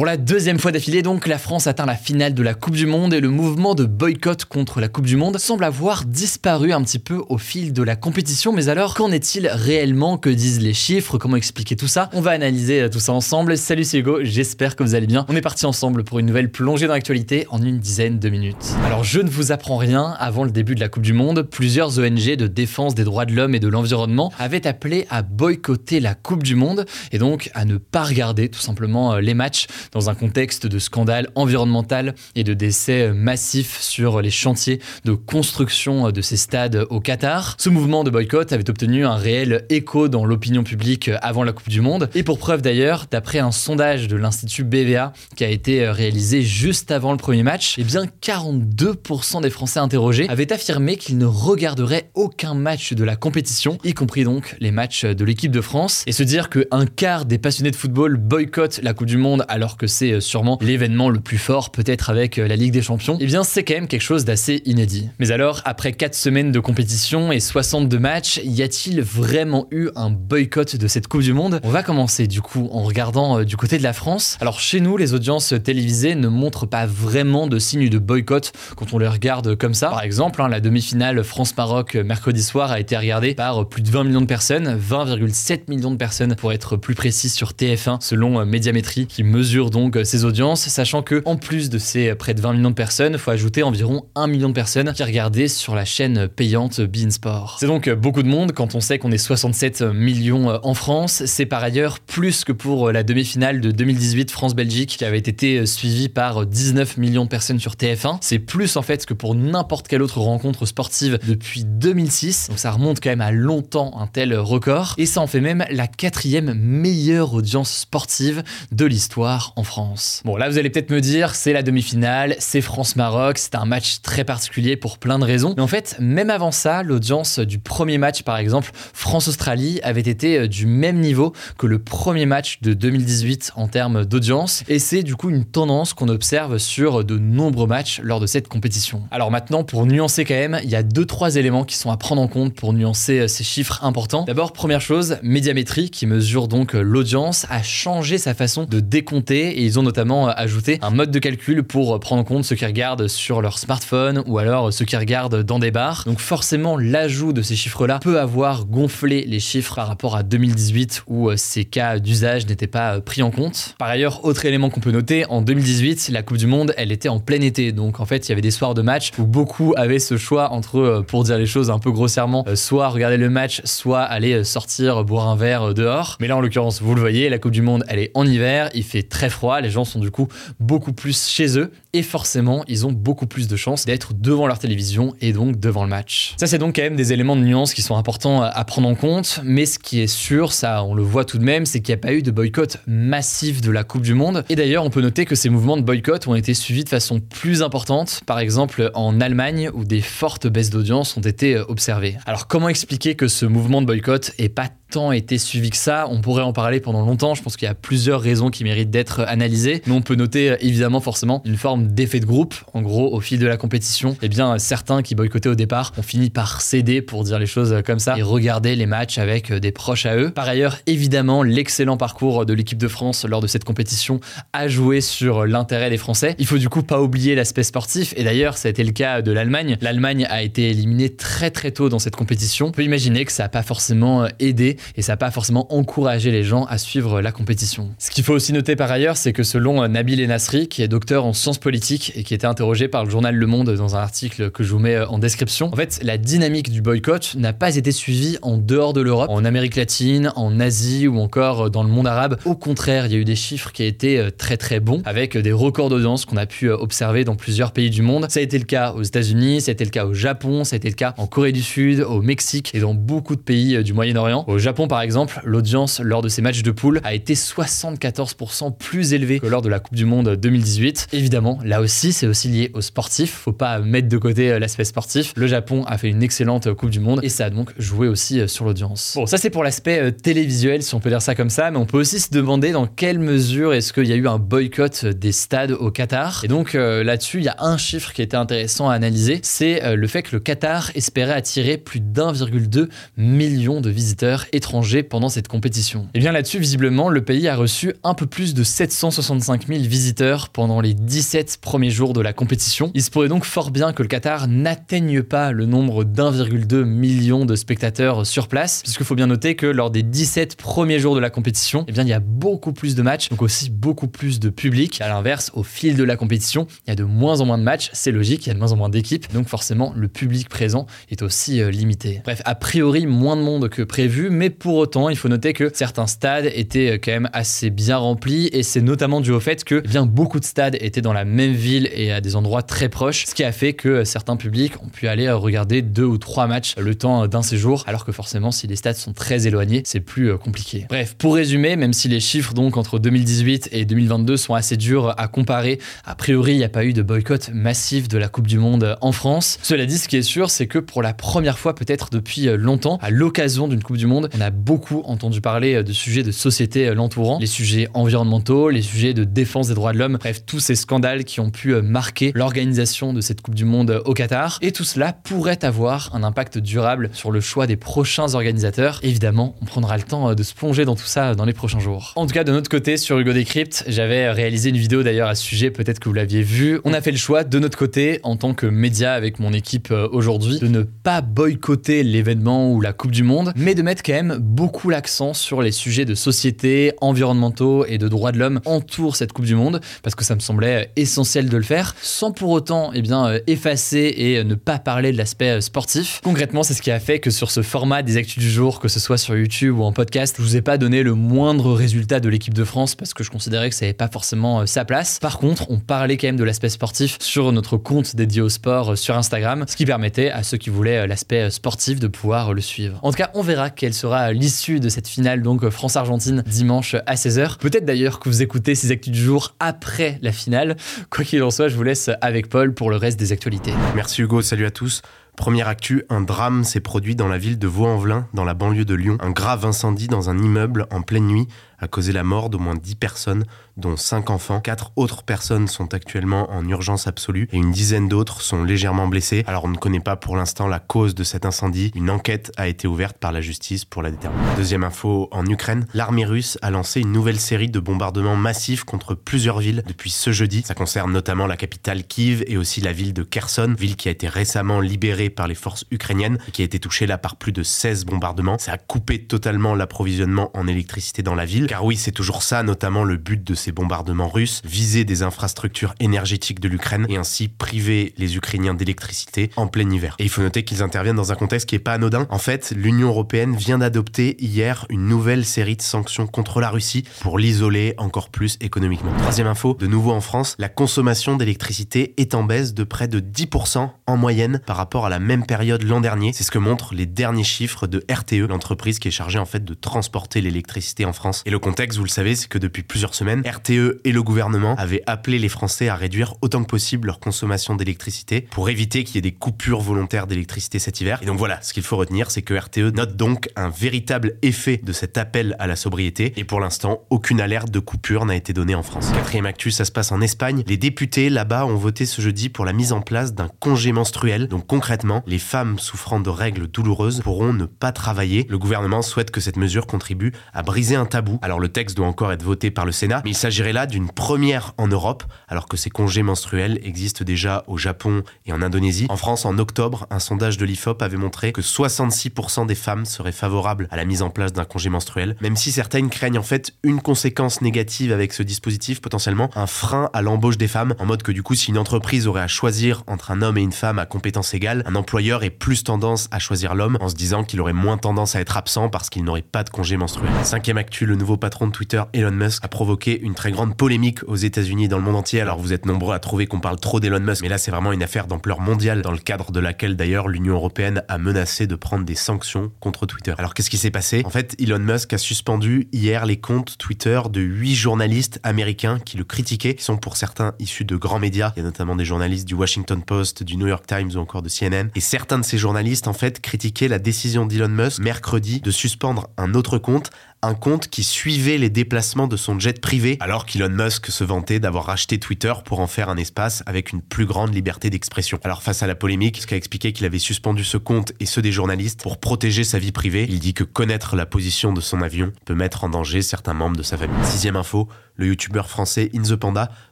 Pour la deuxième fois d'affilée, donc, la France atteint la finale de la Coupe du Monde et le mouvement de boycott contre la Coupe du Monde semble avoir disparu un petit peu au fil de la compétition. Mais alors, qu'en est-il réellement? Que disent les chiffres? Comment expliquer tout ça? On va analyser euh, tout ça ensemble. Salut, c'est Hugo, j'espère que vous allez bien. On est parti ensemble pour une nouvelle plongée dans l'actualité en une dizaine de minutes. Alors, je ne vous apprends rien. Avant le début de la Coupe du Monde, plusieurs ONG de défense des droits de l'homme et de l'environnement avaient appelé à boycotter la Coupe du Monde et donc à ne pas regarder tout simplement euh, les matchs dans un contexte de scandale environnemental et de décès massifs sur les chantiers de construction de ces stades au Qatar. Ce mouvement de boycott avait obtenu un réel écho dans l'opinion publique avant la Coupe du Monde. Et pour preuve d'ailleurs, d'après un sondage de l'Institut BVA qui a été réalisé juste avant le premier match, eh bien 42% des Français interrogés avaient affirmé qu'ils ne regarderaient aucun match de la compétition, y compris donc les matchs de l'équipe de France. Et se dire qu'un quart des passionnés de football boycottent la Coupe du Monde alors que c'est euh, sûrement l'événement le plus fort, peut-être avec euh, la Ligue des Champions, eh bien c'est quand même quelque chose d'assez inédit. Mais alors, après 4 semaines de compétition et 62 matchs, y a-t-il vraiment eu un boycott de cette Coupe du Monde? On va commencer du coup en regardant euh, du côté de la France. Alors chez nous, les audiences télévisées ne montrent pas vraiment de signes de boycott quand on les regarde comme ça. Par exemple, hein, la demi-finale France-Maroc mercredi soir a été regardée par plus de 20 millions de personnes, 20,7 millions de personnes pour être plus précis sur TF1 selon Médiamétrie qui mesure donc ses audiences, sachant que en plus de ces près de 20 millions de personnes, faut ajouter environ 1 million de personnes qui regardaient sur la chaîne payante Bein Sport. C'est donc beaucoup de monde quand on sait qu'on est 67 millions en France. C'est par ailleurs plus que pour la demi-finale de 2018 France-Belgique qui avait été suivie par 19 millions de personnes sur TF1. C'est plus en fait que pour n'importe quelle autre rencontre sportive depuis 2006. Donc ça remonte quand même à longtemps un tel record. Et ça en fait même la quatrième meilleure audience sportive de l'histoire en France. Bon, là, vous allez peut-être me dire, c'est la demi-finale, c'est France-Maroc, c'est un match très particulier pour plein de raisons. Mais en fait, même avant ça, l'audience du premier match, par exemple, France-Australie, avait été euh, du même niveau que le premier match de 2018 en termes d'audience. Et c'est du coup une tendance qu'on observe sur de nombreux matchs lors de cette compétition. Alors maintenant, pour nuancer quand même, il y a deux, trois éléments qui sont à prendre en compte pour nuancer euh, ces chiffres importants. D'abord, première chose, Médiamétrie, qui mesure donc euh, l'audience, a changé sa façon de décompter et ils ont notamment euh, ajouté un mode de calcul pour euh, prendre en compte ceux qui regardent sur leur smartphone ou alors euh, ceux qui regardent dans des bars. Donc forcément, l'ajout de ces chiffres-là peut avoir gonflé les chiffres par rapport à 2018 où ces cas d'usage n'étaient pas pris en compte. Par ailleurs, autre élément qu'on peut noter, en 2018, la Coupe du Monde, elle était en plein été. Donc en fait, il y avait des soirs de match où beaucoup avaient ce choix entre, pour dire les choses un peu grossièrement, soit regarder le match, soit aller sortir boire un verre dehors. Mais là, en l'occurrence, vous le voyez, la Coupe du Monde, elle est en hiver, il fait très froid, les gens sont du coup beaucoup plus chez eux et forcément ils ont beaucoup plus de chances d'être devant leur télévision et donc devant le match. Ça c'est donc quand même des éléments de nuance qui sont importants à prendre en compte, mais ce qui est sûr, ça on le voit tout de même, c'est qu'il n'y a pas eu de boycott massif de la Coupe du Monde. Et d'ailleurs on peut noter que ces mouvements de boycott ont été suivis de façon plus importante, par exemple en Allemagne où des fortes baisses d'audience ont été observées. Alors comment expliquer que ce mouvement de boycott est pas tant été suivi que ça. On pourrait en parler pendant longtemps. Je pense qu'il y a plusieurs raisons qui méritent d'être analysées. Mais on peut noter évidemment forcément une forme d'effet de groupe. En gros, au fil de la compétition, eh bien certains qui boycottaient au départ ont fini par céder pour dire les choses comme ça et regarder les matchs avec des proches à eux. Par ailleurs, évidemment, l'excellent parcours de l'équipe de France lors de cette compétition a joué sur l'intérêt des Français. Il faut du coup pas oublier l'aspect sportif. Et d'ailleurs, ça a été le cas de l'Allemagne. L'Allemagne a été éliminée très très tôt dans cette compétition. On peut imaginer que ça n'a pas forcément aidé et ça n'a pas forcément encouragé les gens à suivre la compétition. Ce qu'il faut aussi noter par ailleurs, c'est que selon Nabil Enasri, qui est docteur en sciences politiques et qui était interrogé par le journal Le Monde dans un article que je vous mets en description, en fait, la dynamique du boycott n'a pas été suivie en dehors de l'Europe, en Amérique latine, en Asie ou encore dans le monde arabe. Au contraire, il y a eu des chiffres qui étaient très très bons, avec des records d'audience qu'on a pu observer dans plusieurs pays du monde. Ça a été le cas aux États-Unis, ça a été le cas au Japon, ça a été le cas en Corée du Sud, au Mexique et dans beaucoup de pays du Moyen-Orient. Japon, par exemple, l'audience lors de ces matchs de poule a été 74% plus élevée que lors de la Coupe du Monde 2018. Évidemment, là aussi, c'est aussi lié aux sportifs. Faut pas mettre de côté euh, l'aspect sportif. Le Japon a fait une excellente Coupe du Monde et ça a donc joué aussi euh, sur l'audience. Bon, ça c'est pour l'aspect euh, télévisuel, si on peut dire ça comme ça, mais on peut aussi se demander dans quelle mesure est-ce qu'il y a eu un boycott des stades au Qatar. Et donc là-dessus, il y a un chiffre qui était intéressant à analyser, c'est le fait que le Qatar espérait attirer plus d'1,2 million de visiteurs étrangers pendant cette compétition. Et bien là-dessus, visiblement, le pays a reçu un peu plus de 765 000 visiteurs pendant les 17 premiers jours de la compétition. Il se pourrait donc fort bien que le Qatar n'atteigne pas le nombre d'1,2 million de spectateurs sur place, puisqu'il faut bien noter que lors des 17 premiers jours de la compétition, eh bien, il y a beaucoup plus de matchs, donc aussi beaucoup plus de public. À l'inverse, au fil de la compétition, il y a de moins en moins de matchs, c'est logique, il y a de moins en moins d'équipes, donc forcément le public présent est aussi euh, limité. Bref, a priori, moins de monde que prévu, mais pour autant, il faut noter que certains stades étaient euh, quand même assez bien remplis, et c'est notamment dû au fait que eh bien, beaucoup de stades étaient dans la même ville et à des endroits très proches, ce qui a fait que certains publics ont pu aller regarder deux ou trois matchs le temps d'un séjour, alors que forcément, si les stades sont très éloignés, c'est plus euh, compliqué. Bref, pour résumer, même si les chiffres donc entre 2018 et 2022 sont assez durs à comparer, a priori, il n'y a pas eu de boycott massif de la Coupe du Monde en France. Cela dit, ce qui est sûr, c'est que pour la première fois, peut-être depuis longtemps, à l'occasion d'une Coupe du Monde, on a beaucoup entendu parler de sujets de société l'entourant, les sujets environnementaux, les sujets de défense des droits de l'homme, bref, tous ces scandales qui ont pu marquer l'organisation de cette Coupe du Monde au Qatar. Et tout cela pourrait avoir un impact durable sur le choix des prochains organisateurs. Évidemment, on prendra le temps de se plonger dans tout ça dans les prochains jours. En tout cas, de notre côté, sur Hugo Decrypt, j'avais réalisé une vidéo d'ailleurs à ce sujet, peut-être que vous l'aviez vu. On a fait le choix de notre côté, en tant que média avec mon équipe euh, aujourd'hui, de ne pas boycotter l'événement ou la Coupe du Monde, mais de mettre quand même beaucoup l'accent sur les sujets de société, environnementaux et de droits de l'homme entoure cette Coupe du Monde, parce que ça me semblait essentiel de le faire, sans pour autant eh bien, euh, effacer et euh, ne pas parler de l'aspect sportif. Concrètement, c'est ce qui a fait que sur ce format des actus du jour, que ce soit sur YouTube ou en podcast, je vous ai pas donné le moindre résultat de l'équipe de France parce que je considérais que ça n'avait pas forcément sa place. Par contre, on parlait quand même de l'aspect sportif sur notre compte dédié au sport sur Instagram, ce qui permettait à ceux qui voulaient l'aspect sportif de pouvoir le suivre. En tout cas, on verra quelle sera l'issue de cette finale, donc France-Argentine, dimanche à 16h. Peut-être d'ailleurs que vous écoutez ces actus du jour après la finale. Quoi qu'il en soit, je vous laisse avec Paul pour le reste des actualités. Merci Hugo, salut à tous. Première actu, un drame s'est produit dans la ville de Vaux-en-Velin, dans la banlieue de Lyon. Un grave incendie dans un immeuble en pleine nuit a causé la mort d'au moins 10 personnes, dont 5 enfants. 4 autres personnes sont actuellement en urgence absolue et une dizaine d'autres sont légèrement blessées. Alors on ne connaît pas pour l'instant la cause de cet incendie. Une enquête a été ouverte par la justice pour la déterminer. Deuxième info, en Ukraine, l'armée russe a lancé une nouvelle série de bombardements massifs contre plusieurs villes depuis ce jeudi. Ça concerne notamment la capitale Kiev et aussi la ville de Kherson, ville qui a été récemment libérée par les forces ukrainiennes qui a été touchée là par plus de 16 bombardements. Ça a coupé totalement l'approvisionnement en électricité dans la ville car oui, c'est toujours ça, notamment le but de ces bombardements russes, viser des infrastructures énergétiques de l'Ukraine et ainsi priver les Ukrainiens d'électricité en plein hiver. Et il faut noter qu'ils interviennent dans un contexte qui est pas anodin. En fait, l'Union européenne vient d'adopter hier une nouvelle série de sanctions contre la Russie pour l'isoler encore plus économiquement. Troisième info, de nouveau en France, la consommation d'électricité est en baisse de près de 10% en moyenne par rapport à la même période l'an dernier. C'est ce que montrent les derniers chiffres de RTE, l'entreprise qui est chargée en fait de transporter l'électricité en France. Et le contexte, vous le savez, c'est que depuis plusieurs semaines, RTE et le gouvernement avaient appelé les Français à réduire autant que possible leur consommation d'électricité pour éviter qu'il y ait des coupures volontaires d'électricité cet hiver. Et donc voilà, ce qu'il faut retenir, c'est que RTE note donc un véritable effet de cet appel à la sobriété. Et pour l'instant, aucune alerte de coupure n'a été donnée en France. Quatrième actu, ça se passe en Espagne. Les députés là-bas ont voté ce jeudi pour la mise en place d'un congé menstruel. Donc concrètement, les femmes souffrant de règles douloureuses pourront ne pas travailler. Le gouvernement souhaite que cette mesure contribue à briser un tabou. Alors le texte doit encore être voté par le Sénat, mais il s'agirait là d'une première en Europe, alors que ces congés menstruels existent déjà au Japon et en Indonésie. En France, en octobre, un sondage de l'IFOP avait montré que 66% des femmes seraient favorables à la mise en place d'un congé menstruel, même si certaines craignent en fait une conséquence négative avec ce dispositif, potentiellement un frein à l'embauche des femmes, en mode que du coup, si une entreprise aurait à choisir entre un homme et une femme à compétences égales, un employeur ait plus tendance à choisir l'homme en se disant qu'il aurait moins tendance à être absent parce qu'il n'aurait pas de congé menstruel. Cinquième actu, le nouveau patron de Twitter, Elon Musk, a provoqué une très grande polémique aux États-Unis et dans le monde entier. Alors vous êtes nombreux à trouver qu'on parle trop d'Elon Musk, mais là c'est vraiment une affaire d'ampleur mondiale dans le cadre de laquelle d'ailleurs l'Union européenne a menacé de prendre des sanctions contre Twitter. Alors qu'est-ce qui s'est passé? En fait, Elon Musk a suspendu hier les comptes Twitter de huit journalistes américains qui le critiquaient, qui sont pour certains issus de grands médias. Il y a notamment des journalistes du Washington Post, du New York Times ou encore de CNN. Et certains de ces journalistes, en fait, critiquaient la décision d'Elon Musk mercredi de suspendre un autre compte un compte qui suivait les déplacements de son jet privé, alors qu'Elon Musk se vantait d'avoir racheté Twitter pour en faire un espace avec une plus grande liberté d'expression. Alors face à la polémique, ce a expliqué qu'il avait suspendu ce compte et ceux des journalistes pour protéger sa vie privée, il dit que connaître la position de son avion peut mettre en danger certains membres de sa famille. Sixième info, le youtubeur français In The Panda,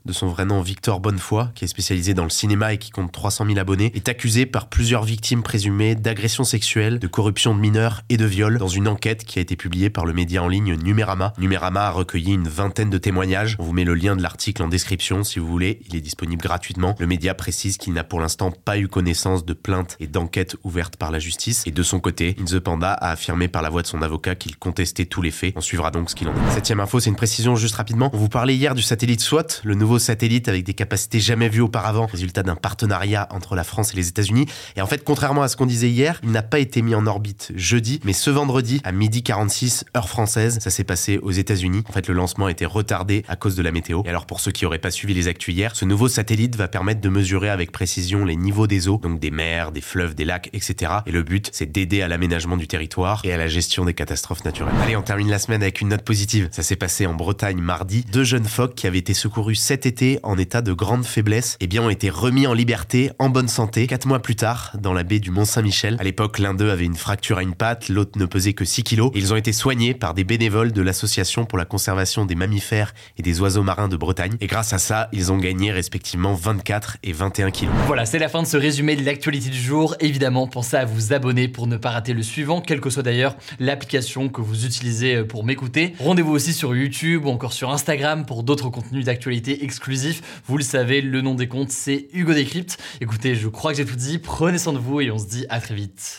de son vrai nom Victor Bonnefoy, qui est spécialisé dans le cinéma et qui compte 300 000 abonnés, est accusé par plusieurs victimes présumées d'agression sexuelle, de corruption de mineurs et de viol dans une enquête qui a été publiée par le média en ligne Numérama. Numérama a recueilli une vingtaine de témoignages. On vous met le lien de l'article en description si vous voulez. Il est disponible gratuitement. Le média précise qu'il n'a pour l'instant pas eu connaissance de plaintes et d'enquêtes ouvertes par la justice. Et de son côté, In The Panda a affirmé par la voix de son avocat qu'il contestait tous les faits. On suivra donc ce qu'il en est. Septième info, c'est une précision juste rapidement. On vous parlait hier du satellite SWAT, le nouveau satellite avec des capacités jamais vues auparavant, résultat d'un partenariat entre la France et les États-Unis. Et en fait, contrairement à ce qu'on disait hier, il n'a pas été mis en orbite jeudi, mais ce vendredi à midi 46 heure française. Ça s'est passé aux États-Unis. En fait, le lancement a été retardé à cause de la météo. Et alors, pour ceux qui n'auraient pas suivi les actus hier, ce nouveau satellite va permettre de mesurer avec précision les niveaux des eaux, donc des mers, des fleuves, des lacs, etc. Et le but, c'est d'aider à l'aménagement du territoire et à la gestion des catastrophes naturelles. Allez, on termine la semaine avec une note positive. Ça s'est passé en Bretagne mardi. Deux jeunes phoques qui avaient été secourus cet été en état de grande faiblesse, eh bien, ont été remis en liberté, en bonne santé, quatre mois plus tard, dans la baie du Mont-Saint-Michel. À l'époque, l'un d'eux avait une fracture à une patte, l'autre ne pesait que 6 kilos. Ils ont été soignés par des bénévoles de l'Association pour la conservation des mammifères et des oiseaux marins de Bretagne. Et grâce à ça, ils ont gagné respectivement 24 et 21 kilos. Voilà, c'est la fin de ce résumé de l'actualité du jour. Évidemment, pensez à vous abonner pour ne pas rater le suivant, quelle que soit d'ailleurs l'application que vous utilisez pour m'écouter. Rendez-vous aussi sur YouTube ou encore sur Instagram pour d'autres contenus d'actualité exclusifs. Vous le savez, le nom des comptes, c'est Hugo Décrypte. Écoutez, je crois que j'ai tout dit. Prenez soin de vous et on se dit à très vite.